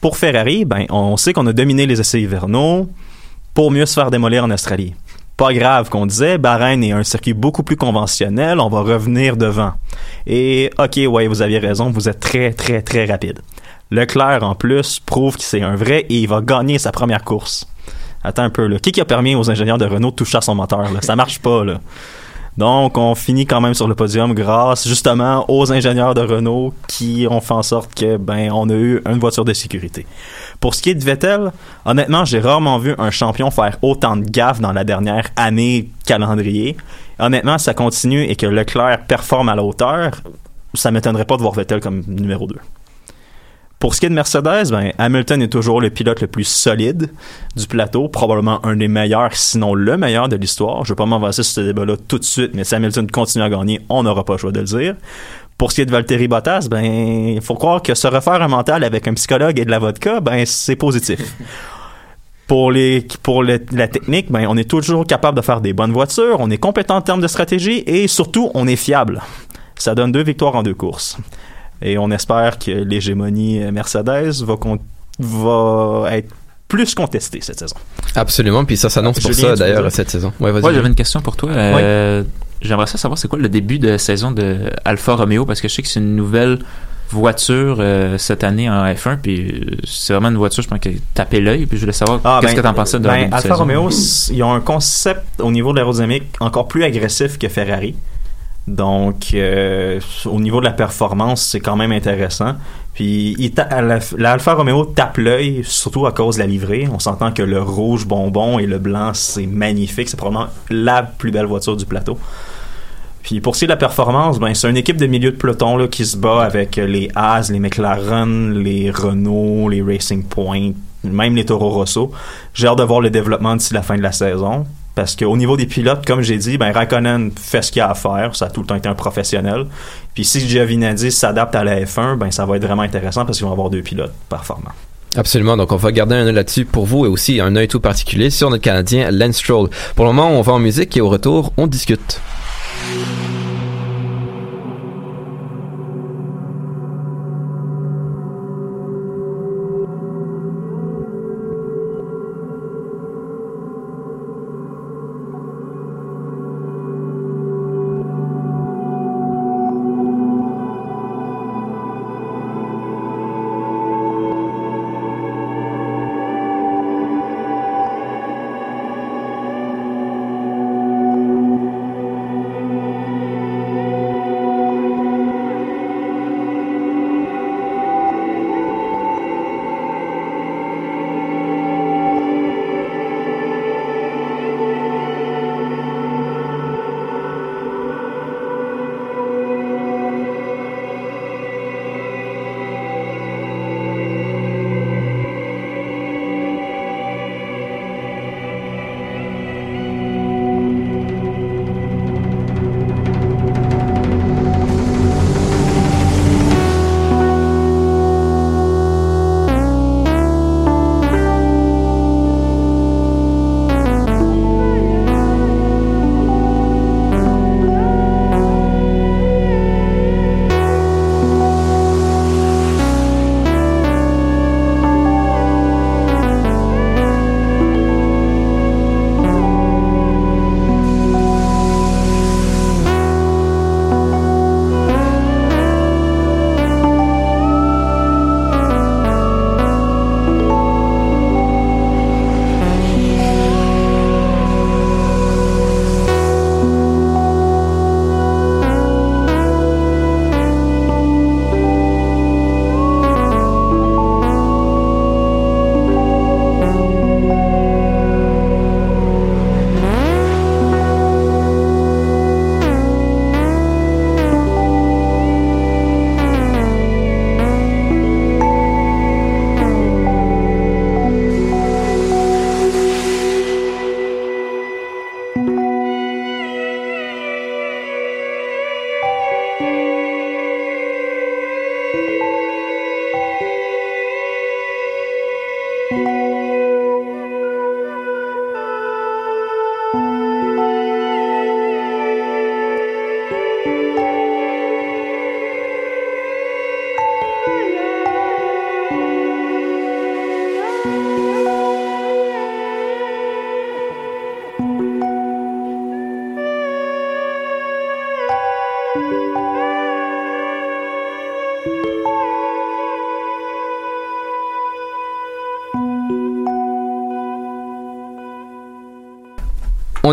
Pour Ferrari, ben on sait qu'on a dominé les essais hivernaux pour mieux se faire démolir en Australie. Pas grave qu'on disait, Bahreïn est un circuit beaucoup plus conventionnel, on va revenir devant. Et ok, ouais, vous aviez raison, vous êtes très très très rapide. Leclerc en plus prouve que c'est un vrai et il va gagner sa première course. Attends un peu, là. Qui a permis aux ingénieurs de Renault de toucher à son moteur, là? Ça marche pas, là. Donc, on finit quand même sur le podium grâce, justement, aux ingénieurs de Renault qui ont fait en sorte que, ben, on a eu une voiture de sécurité. Pour ce qui est de Vettel, honnêtement, j'ai rarement vu un champion faire autant de gaffes dans la dernière année calendrier. Honnêtement, ça continue et que Leclerc performe à la hauteur, ça m'étonnerait pas de voir Vettel comme numéro 2. Pour ce qui est de Mercedes, ben, Hamilton est toujours le pilote le plus solide du plateau, probablement un des meilleurs, sinon le meilleur de l'histoire. Je ne vais pas m'avancer sur ce débat-là tout de suite, mais si Hamilton continue à gagner, on n'aura pas le choix de le dire. Pour ce qui est de Valtteri Bottas, ben, il faut croire que se refaire un mental avec un psychologue et de la vodka, ben, c'est positif. <laughs> Pour, les, pour la technique, ben, on est toujours capable de faire des bonnes voitures, on est compétent en termes de stratégie et surtout, on est fiable. Ça donne deux victoires en deux courses. Et on espère que l'hégémonie Mercedes va, con- va être plus contestée cette saison. Absolument, puis ça s'annonce pour Julien, ça tu d'ailleurs dire? cette saison. Ouais, vas-y. Ouais, j'avais une question pour toi. Euh, J'aimerais ça savoir c'est quoi le début de saison de Alfa Romeo? Parce que je sais que c'est une nouvelle voiture euh, cette année en F1 puis euh, c'est vraiment une voiture je pense qui a tapé l'œil puis je voulais savoir Ah, qu'est-ce ben, que t'en pensais de ben, Alfa. Romeo, ils ont un concept au niveau de l'aérodynamique encore plus agressif que Ferrari. Donc, euh, au niveau de la performance, c'est quand même intéressant. Puis, l'Alfa Romeo tape l'œil, surtout à cause de la livrée. On s'entend que le rouge bonbon et le blanc, c'est magnifique. C'est probablement la plus belle voiture du plateau. Puis pour ce qui est de la performance, ben c'est une équipe de milieu de peloton là, qui se bat avec les Haas, les McLaren, les Renault, les Racing Point, même les Toro Rosso. J'ai hâte de voir le développement d'ici la fin de la saison. Parce qu'au niveau des pilotes, comme j'ai dit, ben Raikkonen fait ce qu'il a à faire. Ça a tout le temps été un professionnel. Puis si Giovinazzi s'adapte à la F1, ben ça va être vraiment intéressant parce qu'ils vont avoir deux pilotes performants. Absolument. Donc, on va garder un œil là-dessus pour vous et aussi un œil tout particulier sur notre Canadien Lance Stroll. Pour le moment, on va en musique et au retour, on discute.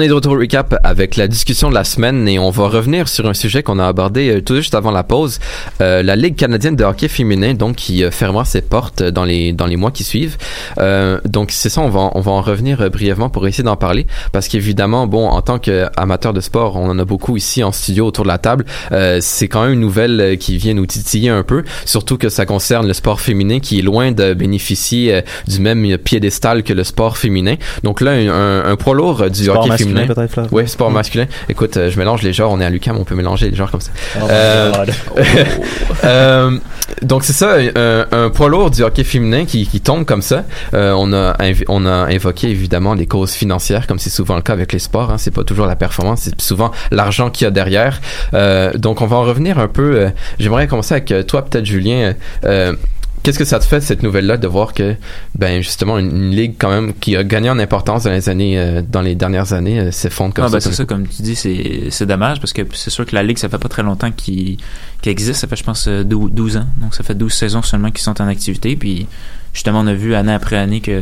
Est de retour au recap avec la discussion de la semaine et on va revenir sur un sujet qu'on a abordé euh, tout juste avant la pause, euh, la Ligue canadienne de hockey féminin, donc qui euh, fermera ses portes dans les dans les mois qui suivent. Euh, donc c'est ça, on va on va en revenir euh, brièvement pour essayer d'en parler parce qu'évidemment, bon, en tant qu'amateur de sport, on en a beaucoup ici en studio autour de la table. Euh, c'est quand même une nouvelle qui vient nous titiller un peu, surtout que ça concerne le sport féminin qui est loin de bénéficier du même piédestal que le sport féminin. Donc là, un, un, un poids lourd du Sport hockey masculin, féminin. Flav? Oui, sport masculin. Écoute, euh, je mélange les genres. On est à l'UQAM, on peut mélanger les genres comme ça. Oh Euh, <laughs> euh, donc c'est ça, un, un poids lourd du hockey féminin qui, qui tombe comme ça. Euh, on a on a invoqué évidemment les causes financières, comme c'est souvent le cas avec les sports. Hein. C'est pas toujours la performance, c'est souvent l'argent qu'il y a derrière. Euh, donc on va en revenir un peu. J'aimerais commencer avec toi, peut-être Julien. Qu'est-ce que ça te fait cette nouvelle-là de voir que, ben justement, une, une ligue quand même qui a gagné en importance dans les années, euh, dans les dernières années, euh, s'effondre comme Ah, ça. ben, c'est ça, comme tu dis, c'est c'est dommage parce que c'est sûr que la Ligue, ça fait pas très longtemps qu'il qu'il existe. Ça fait, je pense, euh, 12, 12 ans. Donc, ça fait 12 saisons seulement qu'ils sont en activité. Puis, justement, on a vu année après année que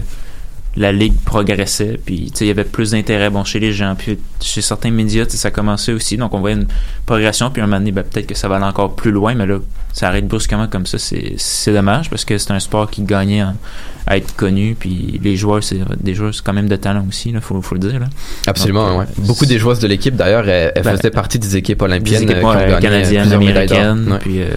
la Ligue progressait. Puis, il y avait plus d'intérêt bon, chez les gens. Puis, chez certains médias, ça commençait aussi. Donc, on voyait une progression. Puis, un moment donné, ben, peut-être que ça va aller encore plus loin. Mais là, ça arrête brusquement comme ça. C'est dommage parce que c'est un sport qui gagnait en- à être connu. Puis, les joueurs, c'est des joueurs quand même de talent aussi. Il faut, faut le dire. Là. Absolument, Donc, euh, ouais. Beaucoup des joueuses de l'équipe, d'ailleurs, elles, elles Ben, faisaient partie des équipes olympiennes des équipes euh, canadiennes, américaines. Ouais. Puis, euh,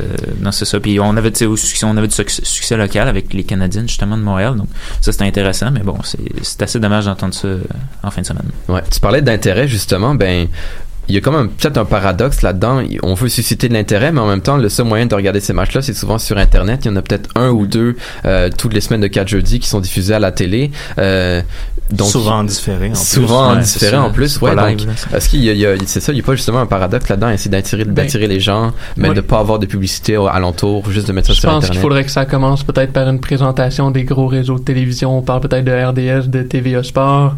non, c'est ça. Puis, on avait, aussi, on avait du succès, succès local avec les Canadiennes, justement, de Montréal. Donc, ça, c'était intéressant. Mais bon, c'est assez dommage d'entendre ça euh, en fin de semaine. Ouais. Tu parlais d'intérêt, justement, ben, il y a comme un- peut-être un paradoxe là-dedans. On veut susciter de l'intérêt, mais en même temps, le seul moyen de regarder ces matchs-là, c'est souvent sur Internet. Il y en a peut-être un ou deux euh, toutes les semaines de 4 jeudis qui sont diffusés à la télé. Euh, donc, Souvent en différé, en plus. Souvent en Ouais, différé c'est ça. en plus. Ouais, pas donc, est-ce qu'il y a, il y a- c'est ça, il y a pas justement un paradoxe là-dedans, essayer d'attirer, d'attirer les gens, mais Ouais. de pas avoir de publicité alentour, juste de mettre ça Je sur pense Internet. qu'il faudrait que ça commence peut-être par une présentation des gros réseaux de télévision. On parle peut-être de RDS, de TVA Sport.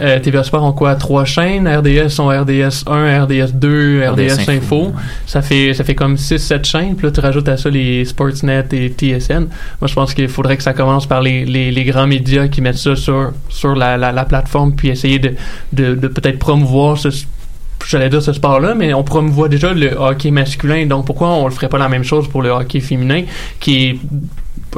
Euh, TVA Sport ont quoi? Trois chaînes? RDS ont RDS 1, RDS 2, RDS, RDS Info. Info, ouais. Ça fait ça fait comme 6-7 chaînes. Puis là, tu rajoutes à ça les Sportsnet et TSN. Moi, je pense qu'il faudrait que ça commence par les, les, les grands médias qui mettent ça sur, sur la, la, la plateforme puis essayer de, de, de peut-être promouvoir ce j'allais dire ce sport-là, mais on promouvoit déjà le hockey masculin, donc pourquoi on le ferait pas la même chose pour le hockey féminin, qui est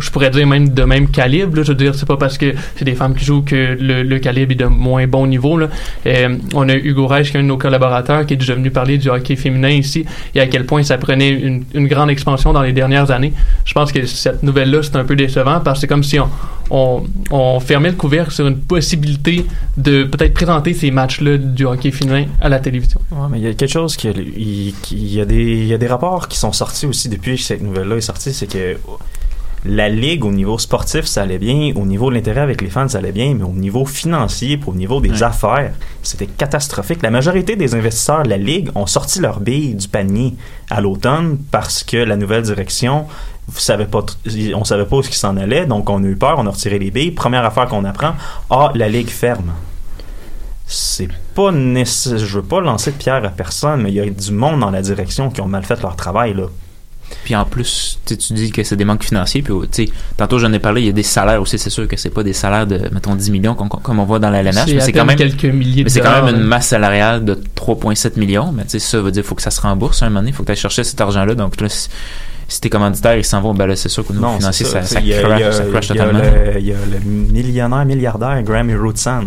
je pourrais dire même de même calibre. je veux dire, c'est pas parce que c'est des femmes qui jouent que le, calibre est de moins bon niveau. Là. Euh, on a Hugo Reich, qui est un de nos collaborateurs, qui est déjà venu parler du hockey féminin ici et à quel point ça prenait une, une grande expansion dans les dernières années. Je pense que cette nouvelle-là, c'est un peu décevant parce que c'est comme si on, on, on fermait le couvercle sur une possibilité de peut-être présenter ces matchs-là du hockey féminin à la télévision. Ouais, mais il y a quelque chose qui, il, y des y a des rapports qui sont sortis aussi depuis que cette nouvelle-là est sortie, c'est que la ligue au niveau sportif ça allait bien, au niveau de l'intérêt avec les fans ça allait bien, mais au niveau financier, puis au niveau des Ouais. affaires, c'était catastrophique. La majorité des investisseurs de la ligue ont sorti leur bille du panier à l'automne parce que la nouvelle direction vous savez pas on savait pas où ce qui s'en allait, donc on a eu peur, on a retiré les billes. Première affaire qu'on apprend, ah la ligue ferme c'est pas nécessaire. Je veux pas lancer de pierre à personne, mais il y a du monde dans la direction qui ont mal fait leur travail, là. Puis en plus, tu dis que c'est des manques financiers. Puis, tu sais, tantôt j'en ai parlé, il y a des salaires aussi. C'est sûr que c'est pas des salaires de, mettons, 10 millions comme, comme on voit dans la LNH. C'est Mais c'est quand même quelques milliers Mais c'est quand même une masse salariale de 3,7 millions. Mais tu sais, ça veut dire qu'il faut que ça se rembourse à un moment donné. Il faut que tu ailles chercher cet argent-là. Donc là, si, tes commanditaires ils s'en vont, ben là, c'est sûr qu'au niveau financier, c'est ça, ça, Il y a- crash, a- ça totalement. le- Il y a le millionnaire, milliardaire Grammy Rootsan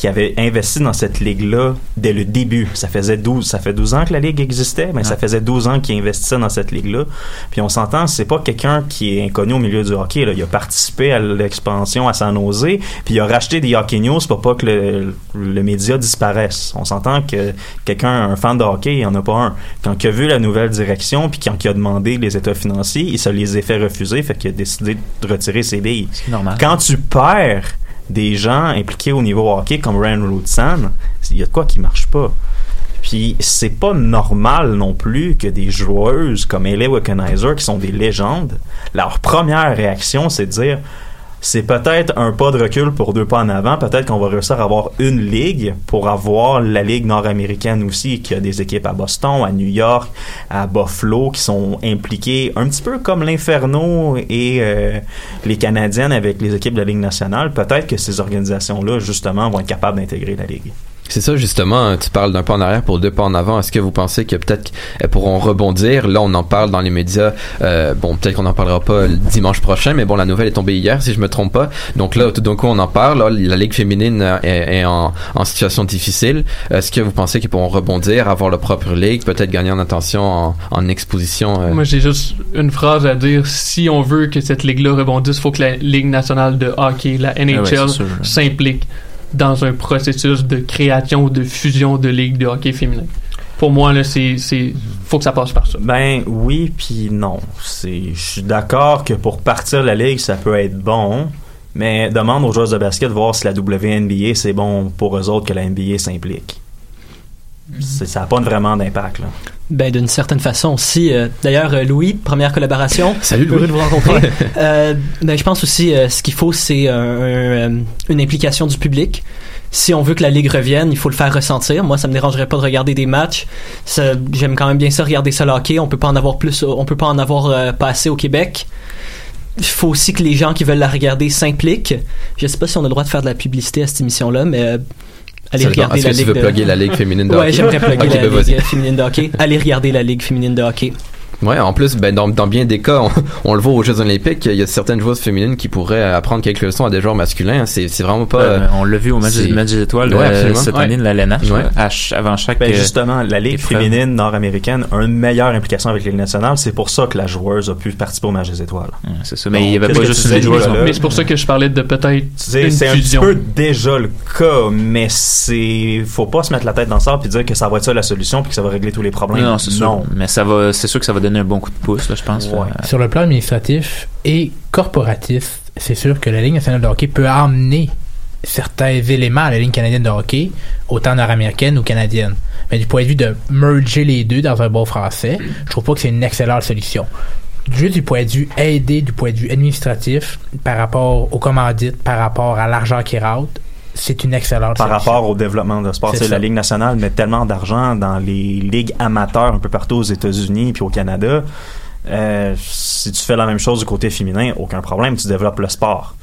qui avait investi dans cette ligue-là dès le début. Ça faisait 12, ça fait 12 ans que la ligue existait, mais ça faisait 12 ans qu'il investissait dans cette ligue-là. Puis on s'entend, c'est pas quelqu'un qui est inconnu au milieu du hockey. Là. Il a participé à l'expansion à San Jose, puis il a racheté des Hockey News pour pas que le, le média disparaisse. On s'entend que quelqu'un, un fan de hockey, il y en a pas un. Quand il a vu la nouvelle direction, puis quand il a demandé les états financiers, il se les a fait refuser, fait qu'il a décidé de retirer ses billes. C'est normal. Quand tu perds des gens impliqués au niveau hockey comme Ryan Rootsan, il y a de quoi qui marche pas. Puis c'est pas normal non plus que des joueuses comme Ellie Wickenheiser, qui sont des légendes, leur première réaction, c'est de dire c'est peut-être un pas de recul pour deux pas en avant. Peut-être qu'on va réussir à avoir une ligue pour avoir la ligue nord-américaine aussi, qui a des équipes à Boston, à New York, à Buffalo, qui sont impliquées un petit peu comme l'Inferno et euh, les Canadiennes avec les équipes de la Ligue nationale. Peut-être que ces organisations-là, justement, vont être capables d'intégrer la ligue. C'est ça justement, tu parles d'un pas en arrière pour deux pas en avant. Est-ce que vous pensez que peut-être elles pourront rebondir? Là, on en parle dans les médias. Euh, bon, peut-être qu'on n'en parlera pas le dimanche prochain, mais bon, la nouvelle est tombée hier, si je me trompe pas. Donc là, tout d'un coup, on en parle. Là, la ligue féminine euh, est, est en, en situation difficile. Est-ce que vous pensez qu'ils pourront rebondir, avoir leur propre ligue, peut-être gagner en attention, en, en exposition euh? Moi, j'ai juste une phrase à dire. Si on veut que cette ligue-là rebondisse, il faut que la Ligue nationale de hockey, la Ah ouais, NHL, sûr. s'implique dans un processus de création ou de fusion de ligues de hockey féminin. Pour moi, là, c'est, faut que ça passe par ça. Ben oui, puis non. Je suis d'accord que pour partir la ligue, ça peut être bon, mais demande aux joueurs de basket de voir si la WNBA c'est bon pour eux autres que la NBA s'implique. Ça n'a pas vraiment d'impact. Ben, d'une certaine façon aussi. euh, D'ailleurs, euh, Louis, première collaboration. <laughs> Salut, Heureux Louis. de vous rencontrer. Euh, ben, je pense aussi, euh, ce qu'il faut, c'est un- un, une implication du public. Si on veut que la ligue revienne, il faut le faire ressentir. Moi, ça me dérangerait pas de regarder des matchs. J'aime quand même bien ça regarder ça le hockey. On peut pas en avoir plus, on peut pas en avoir euh, pas assez au Québec. Il faut aussi que les gens qui veulent la regarder s'impliquent. Je sais pas si on a le droit de faire de la publicité à cette émission-là, mais euh, allez Ça regarder la que tu ligue veux de... plugger la ligue féminine de ouais, hockey? j'aimerais plugger la ben, vas-y. ligue féminine de hockey. Allez regarder la ligue féminine de hockey. Ouais, en plus, ben, dans, dans bien des cas, on, on le voit aux Jeux Olympiques, il y a certaines joueuses féminines qui pourraient apprendre quelques leçons à des joueurs masculins. C'est, c'est vraiment pas. Euh, on l'a vu au match, des- match des étoiles Ouais, euh, cette Ouais. année de la LNH, Ouais. à avant chaque Ben euh, justement, la Ligue épreuve. féminine nord-américaine a une meilleure implication avec la Ligue nationale. C'est pour ça que la joueuse a pu participer au match des étoiles. c'est ça. Mais il y avait pas juste une joueuse. Mais c'est pour ça que je parlais de peut-être C'est un petit peu déjà le cas, mais c'est faut pas se mettre la tête dans ça puis dire que ça va être ça la solution puis que ça va régler tous les problèmes. Non, c'est sûr. Mais ça va, c'est sûr que ça va donner un bon coup de pouce, là, je pense. Euh, Sur le plan administratif et corporatif, c'est sûr que la Ligue nationale de hockey peut amener certains éléments à la Ligue canadienne de hockey, autant nord-américaine ou canadienne. Mais du point de vue de merger les deux dans un bon français, je trouve pas que c'est une excellente solution. Juste du point de vue aidé, du point de vue administratif, par rapport aux commandites, par rapport à l'argent qui rentre, c'est une excellente Par rapport au développement de sport, C'est la Ligue nationale met tellement d'argent dans les ligues amateurs un peu partout aux États-Unis puis au Canada. Euh, si tu fais la même chose du côté féminin, aucun problème, tu développes le sport.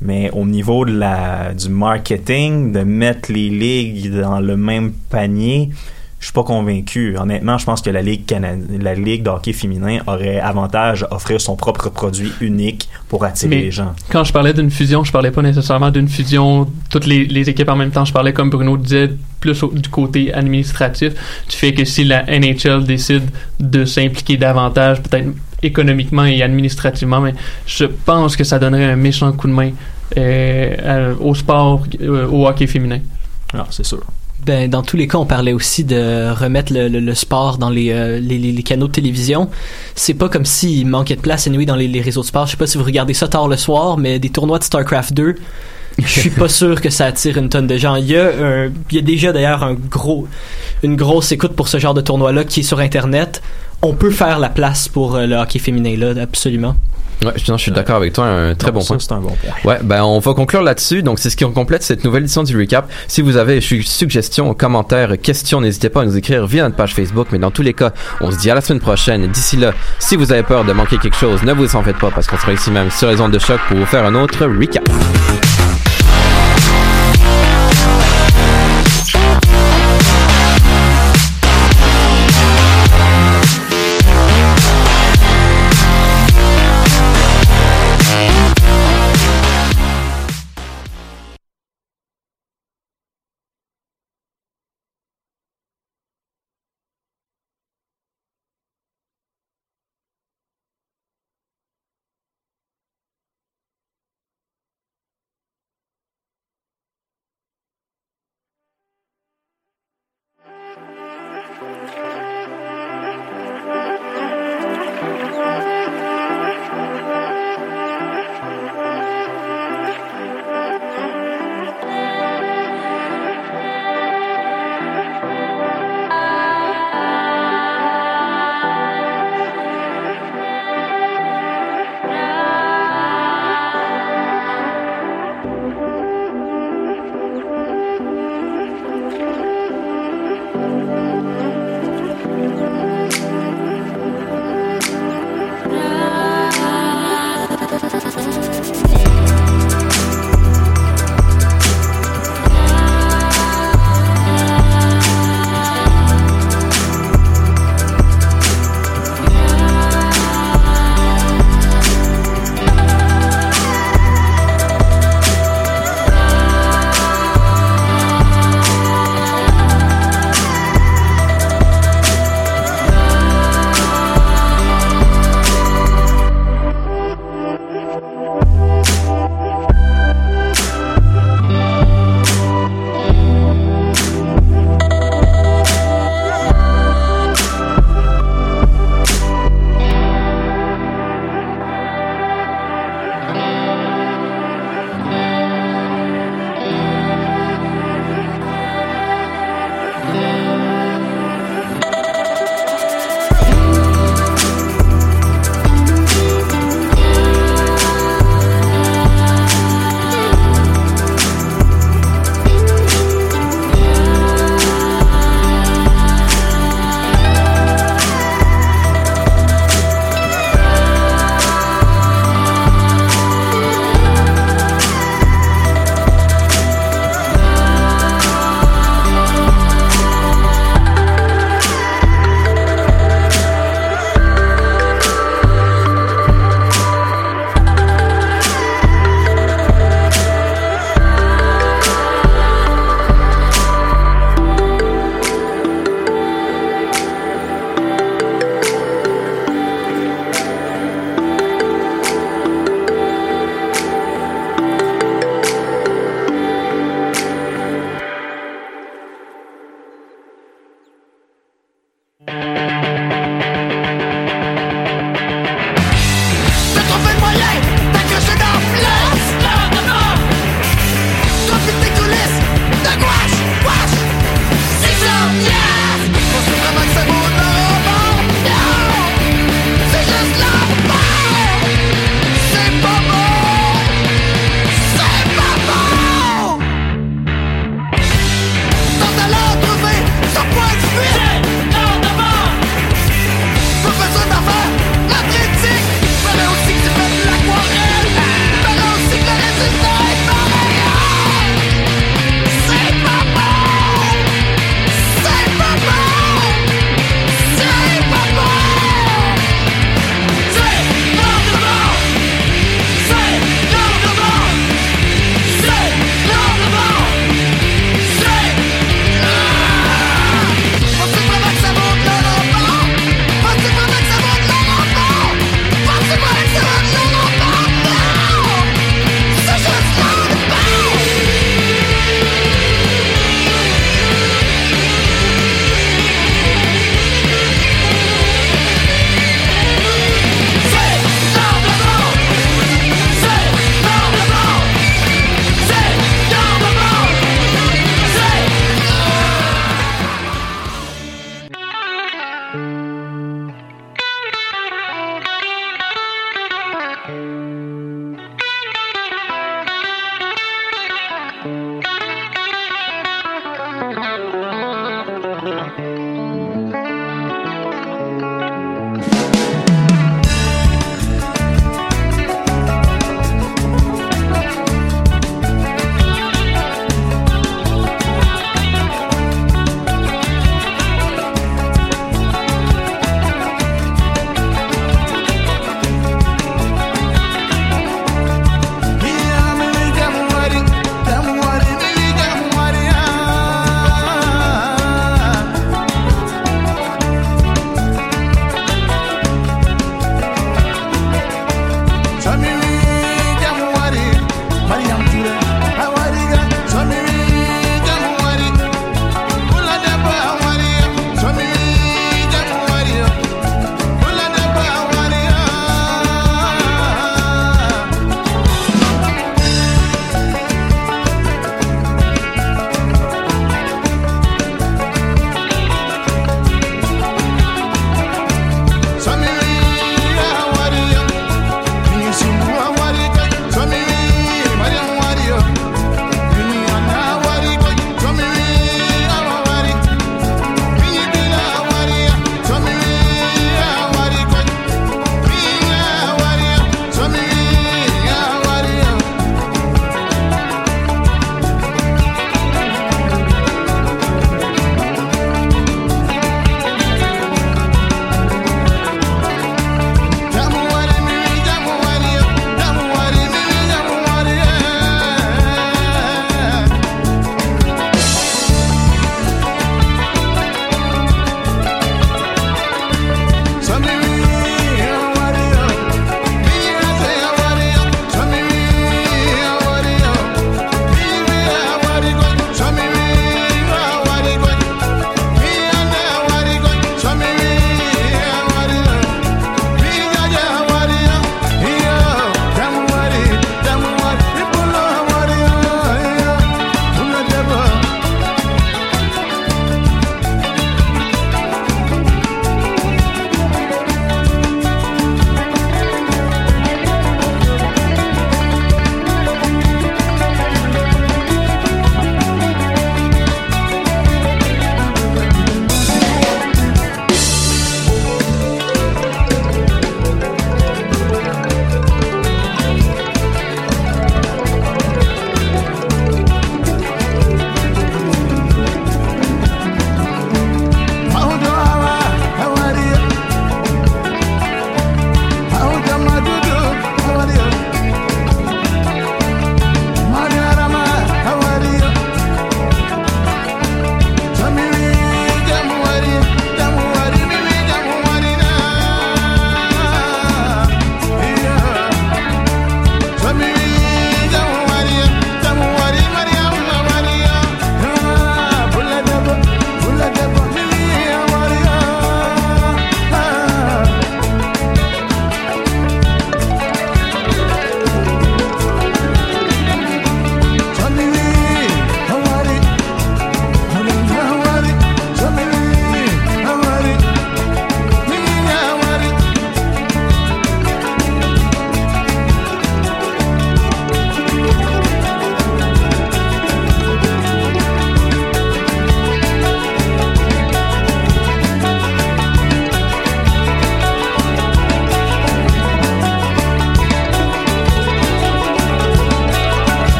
Mais au niveau de la, du marketing, de mettre les ligues dans le même panier, je suis pas convaincu. Honnêtement, je pense que la Ligue canadienne, la Ligue de hockey féminin aurait avantage à offrir son propre produit unique pour attirer Mais les gens. quand je parlais d'une fusion, je parlais pas nécessairement d'une fusion toutes les, les équipes en même temps. Je parlais comme Bruno disait plus au- du côté administratif. Du fait que si la NHL décide de s'impliquer davantage, peut-être économiquement et administrativement, mais je pense que ça donnerait un méchant coup de main euh, au sport, euh, au hockey féminin. Alors, c'est sûr. Ben, dans tous les cas, on parlait aussi de remettre le, le- le sport dans les, euh, les, les- canaux de télévision. C'est pas comme s'il manquait de place, anyway, dans les, les réseaux de sport. Je sais pas si vous regardez ça tard le soir, mais des tournois de StarCraft 2, je suis pas sûr que ça attire une tonne de gens. Il y a, un- il y a déjà d'ailleurs un gros, une grosse écoute pour ce genre de tournoi-là qui est sur Internet. On peut faire la place pour euh, le hockey féminin, là, absolument. Ouais, je, non, je suis d'accord avec toi, un très bon ça, point. c'est un bon point. Ouais, ben on va conclure là-dessus. Donc c'est ce qui complète cette nouvelle édition du recap. Si vous avez su- suggestions, commentaires, questions, n'hésitez pas à nous écrire via notre page Facebook. Mais dans tous les cas, on se dit à la semaine prochaine. D'ici là, si vous avez peur de manquer quelque chose, ne vous en faites pas parce qu'on sera ici même sur les ondes de choc pour vous faire un autre recap.